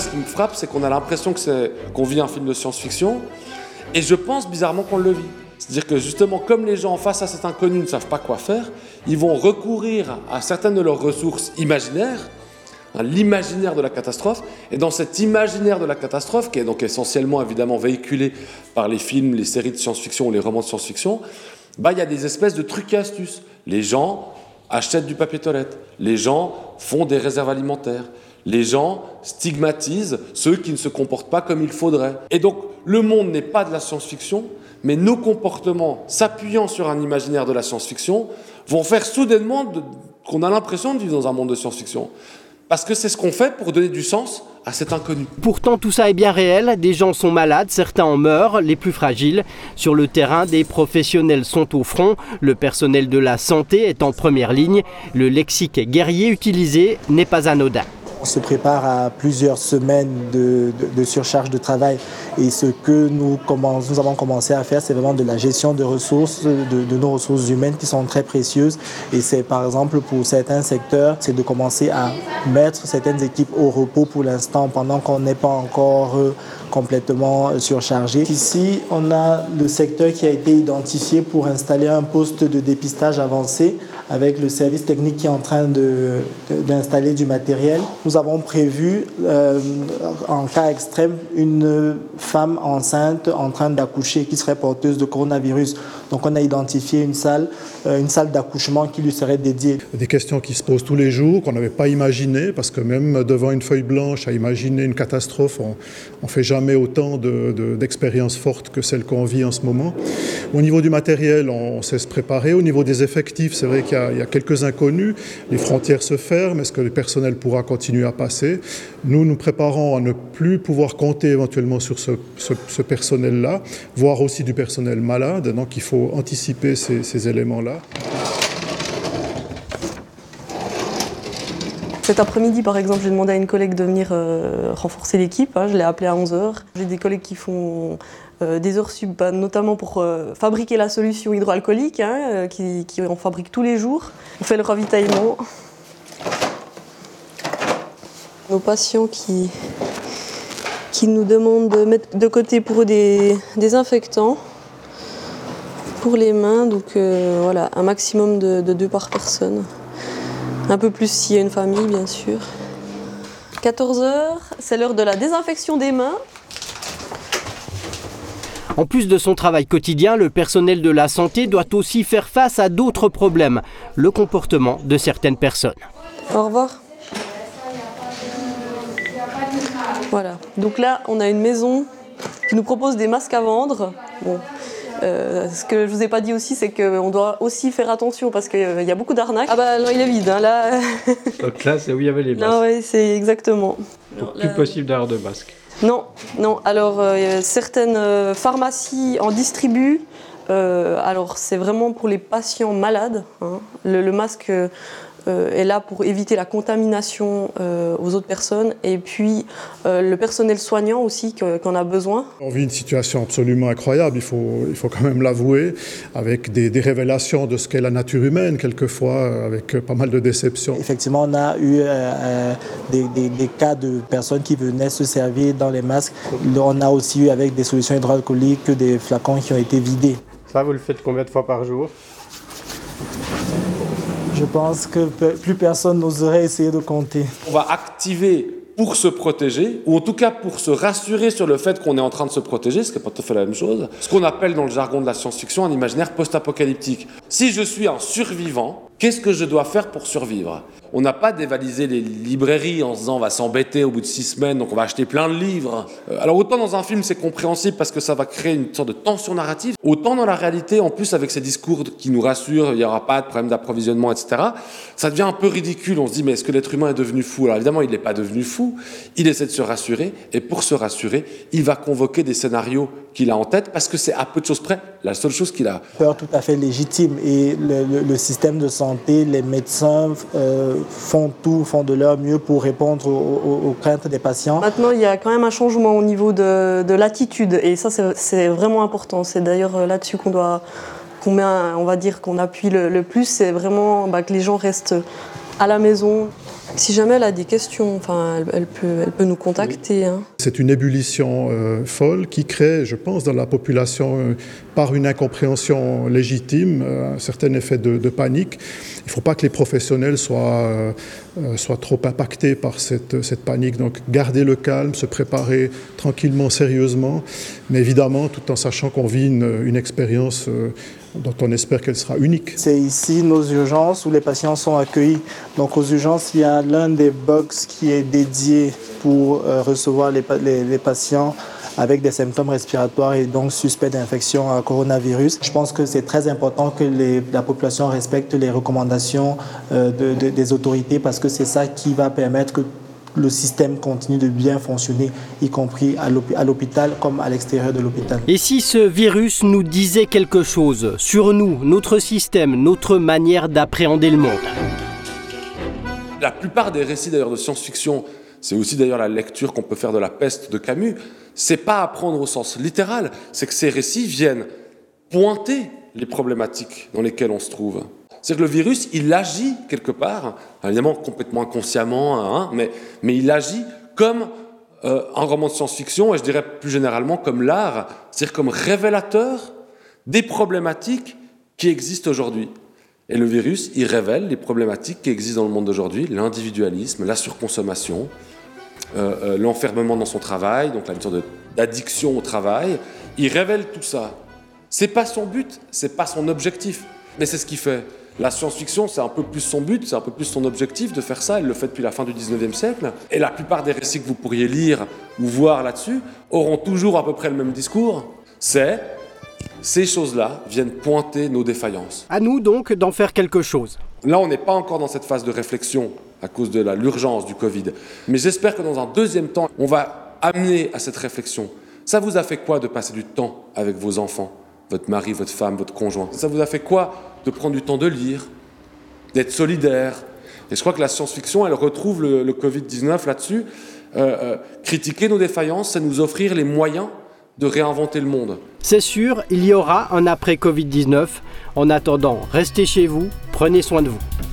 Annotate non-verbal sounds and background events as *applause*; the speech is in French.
ce qui me frappe, c'est qu'on a l'impression que qu'on vit un film de science-fiction, et je pense bizarrement qu'on le vit. C'est-à-dire que justement, comme les gens face à cet inconnu ne savent pas quoi faire, ils vont recourir à certaines de leurs ressources imaginaires, à l'imaginaire de la catastrophe, et dans cet imaginaire de la catastrophe, qui est donc essentiellement évidemment véhiculé par les films, les séries de science-fiction ou les romans de science-fiction, bah, il y a des espèces de trucs et astuces. Les gens achètent du papier toilette, les gens font des réserves alimentaires, les gens stigmatisent ceux qui ne se comportent pas comme il faudrait. Et donc, le monde n'est pas de la science-fiction, mais nos comportements, s'appuyant sur un imaginaire de la science-fiction, vont faire soudainement qu'on a l'impression de vivre dans un monde de science-fiction. Parce que c'est ce qu'on fait pour donner du sens à cet inconnu. Pourtant, tout ça est bien réel. Des gens sont malades, certains en meurent, les plus fragiles. Sur le terrain, des professionnels sont au front. Le personnel de la santé est en première ligne. Le lexique guerrier utilisé n'est pas anodin. On se prépare à plusieurs semaines de, surcharge de travail et ce que nous, avons commencé à faire, c'est vraiment de la gestion de ressources, de, nos ressources humaines qui sont très précieuses. Et c'est par exemple pour certains secteurs, c'est de commencer à mettre certaines équipes au repos pour l'instant pendant qu'on n'est pas encore euh, complètement surchargé. Ici, on a le secteur qui a été identifié pour installer un poste de dépistage avancé avec le service technique qui est en train d'installer du matériel. Nous avons prévu, euh, en cas extrême, une femme enceinte en train d'accoucher qui serait porteuse de coronavirus. Donc on a identifié une salle, euh, une salle d'accouchement qui lui serait dédiée. Des questions qui se posent tous les jours, qu'on n'avait pas imaginées, parce que même devant une feuille blanche, à imaginer une catastrophe, on ne fait jamais autant d'expériences fortes que celles qu'on vit en ce moment. Au niveau du matériel, on sait se préparer. Au niveau des effectifs, c'est vrai qu'il y, a quelques inconnus. Les frontières se ferment. Est-ce que le personnel pourra continuer à passer? Nous nous préparons à ne plus pouvoir compter éventuellement sur ce, personnel-là, voire aussi du personnel malade. Donc il faut anticiper ces, éléments-là. Cet après-midi, par exemple, j'ai demandé à une collègue de venir euh, renforcer l'équipe. Hein. je l'ai appelée à 11h. J'ai des collègues qui font euh, des heures sub, bah, notamment pour euh, fabriquer la solution hydroalcoolique, hein, qui, qui, on fabrique tous les jours. On fait le ravitaillement. Nos patients qui, qui nous demandent de mettre de côté pour eux des désinfectants pour les mains, donc voilà, un maximum de, de deux par personne. Un peu plus s'il y a une famille, bien sûr. 14h, c'est l'heure de la désinfection des mains. En plus de son travail quotidien, le personnel de la santé doit aussi faire face à d'autres problèmes, le comportement de certaines personnes. Au revoir. Voilà, donc là on a une maison qui nous propose des masques à vendre. Bon. Euh, ce que je vous ai pas dit aussi, c'est qu'on doit aussi faire attention parce qu'il y a beaucoup d'arnaques. Ah bah non, il est vide, hein, là. *laughs* Donc là, c'est où il y avait les masques. Non, oui, c'est exactement. Donc plus possible d'avoir de masques. Non, non. Alors, euh, certaines euh, pharmacies en distribuent. Euh, alors, c'est vraiment pour les patients malades. Hein. Le, masque euh, est là pour éviter la contamination euh, aux autres personnes et puis euh, le personnel soignant aussi qu'on a besoin. On vit une situation absolument incroyable, il faut, il faut quand même l'avouer, avec des, révélations de ce qu'est la nature humaine quelquefois, avec pas mal de déceptions. Effectivement, on a eu des, des, cas de personnes qui venaient se servir dans les masques. On a aussi eu avec des solutions hydroalcooliques des flacons qui ont été vidés. Ça, vous le faites combien de fois par jour? Je pense que plus personne n'oserait essayer de compter. On va activer pour se protéger, ou en tout cas pour se rassurer sur le fait qu'on est en train de se protéger, ce qui n'est pas tout à fait la même chose, ce qu'on appelle dans le jargon de la science-fiction un imaginaire post-apocalyptique. Si je suis un survivant, qu'est-ce que je dois faire pour survivre? On n'a pas dévalisé les librairies en se disant on va s'embêter au bout de six semaines, donc on va acheter plein de livres. Euh, alors autant dans un film c'est compréhensible parce que ça va créer une sorte de tension narrative, autant dans la réalité, en plus avec ces discours qui nous rassurent, il n'y aura pas de problème d'approvisionnement, etc., ça devient un peu ridicule. On se dit mais est-ce que l'être humain est devenu fou? Alors évidemment il n'est pas devenu fou, il essaie de se rassurer, et pour se rassurer, il va convoquer des scénarios qu'il a en tête parce que c'est à peu de choses près la seule chose qu'il a. Peur tout à fait légitime et le, système de santé, les médecins euh, font tout, font de leur mieux pour répondre aux, craintes des patients. Maintenant, il y a quand même un changement au niveau de, de l'attitude et ça, c'est vraiment important. C'est d'ailleurs euh, là-dessus qu'on doit, on va dire, qu'on appuie le, plus, c'est vraiment bah, que les gens restent à la maison. Si jamais elle a des questions, enfin, elle, peut, elle peut nous contacter. Hein. C'est une ébullition euh, folle qui crée, je pense, dans la population, euh, par une incompréhension légitime, euh, un certain effet de, panique. Il ne faut pas que les professionnels soient, soient trop impactés par cette, cette, panique. Donc, garder le calme, se préparer tranquillement, sérieusement, mais évidemment, tout en sachant qu'on vit une, une expérience dont on espère qu'elle sera unique. C'est ici nos urgences où les patients sont accueillis. Donc aux urgences, il y a l'un des box qui est dédié pour euh, recevoir les, patients avec des symptômes respiratoires et donc suspects d'infection à coronavirus. Je pense que c'est très important que la population respecte les recommandations euh, des autorités parce que c'est ça qui va permettre que le système continue de bien fonctionner, y compris à l'hôpital comme à l'extérieur de l'hôpital. Et si ce virus nous disait quelque chose sur nous, notre système, notre manière d'appréhender le monde? La plupart des récits d'ailleurs de science-fiction, c'est aussi d'ailleurs la lecture qu'on peut faire de la peste de Camus, c'est pas apprendre au sens littéral, c'est que ces récits viennent pointer les problématiques dans lesquelles on se trouve. C'est que le virus, il agit quelque part, évidemment complètement inconsciemment, hein, mais, mais il agit comme euh, un roman de science-fiction, et je dirais plus généralement comme l'art, c'est-à-dire comme révélateur des problématiques qui existent aujourd'hui. Et le virus, il révèle les problématiques qui existent dans le monde d'aujourd'hui, l'individualisme, la surconsommation, euh, euh, l'enfermement dans son travail, donc la sorte d'addiction au travail. Il révèle tout ça. C'est pas son but, c'est pas son objectif, mais c'est ce qu'il fait. La science-fiction, c'est un peu plus son but, c'est un peu plus son objectif de faire ça. Elle le fait depuis la fin du 19e siècle. Et la plupart des récits que vous pourriez lire ou voir là-dessus auront toujours à peu près le même discours. C'est ces choses-là viennent pointer nos défaillances. À nous donc d'en faire quelque chose. Là, on n'est pas encore dans cette phase de réflexion à cause de l'urgence du Covid. Mais j'espère que dans un deuxième temps, on va amener à cette réflexion. Ça vous a fait quoi de passer du temps avec vos enfants, votre mari, votre femme, votre conjoint? Ça vous a fait quoi de prendre du temps de lire, d'être solidaire. Et je crois que la science-fiction, elle retrouve le, Covid-19 là-dessus. Euh, euh, critiquer nos défaillances, c'est nous offrir les moyens de réinventer le monde. C'est sûr, il y aura un après Covid-19. En attendant, restez chez vous, prenez soin de vous.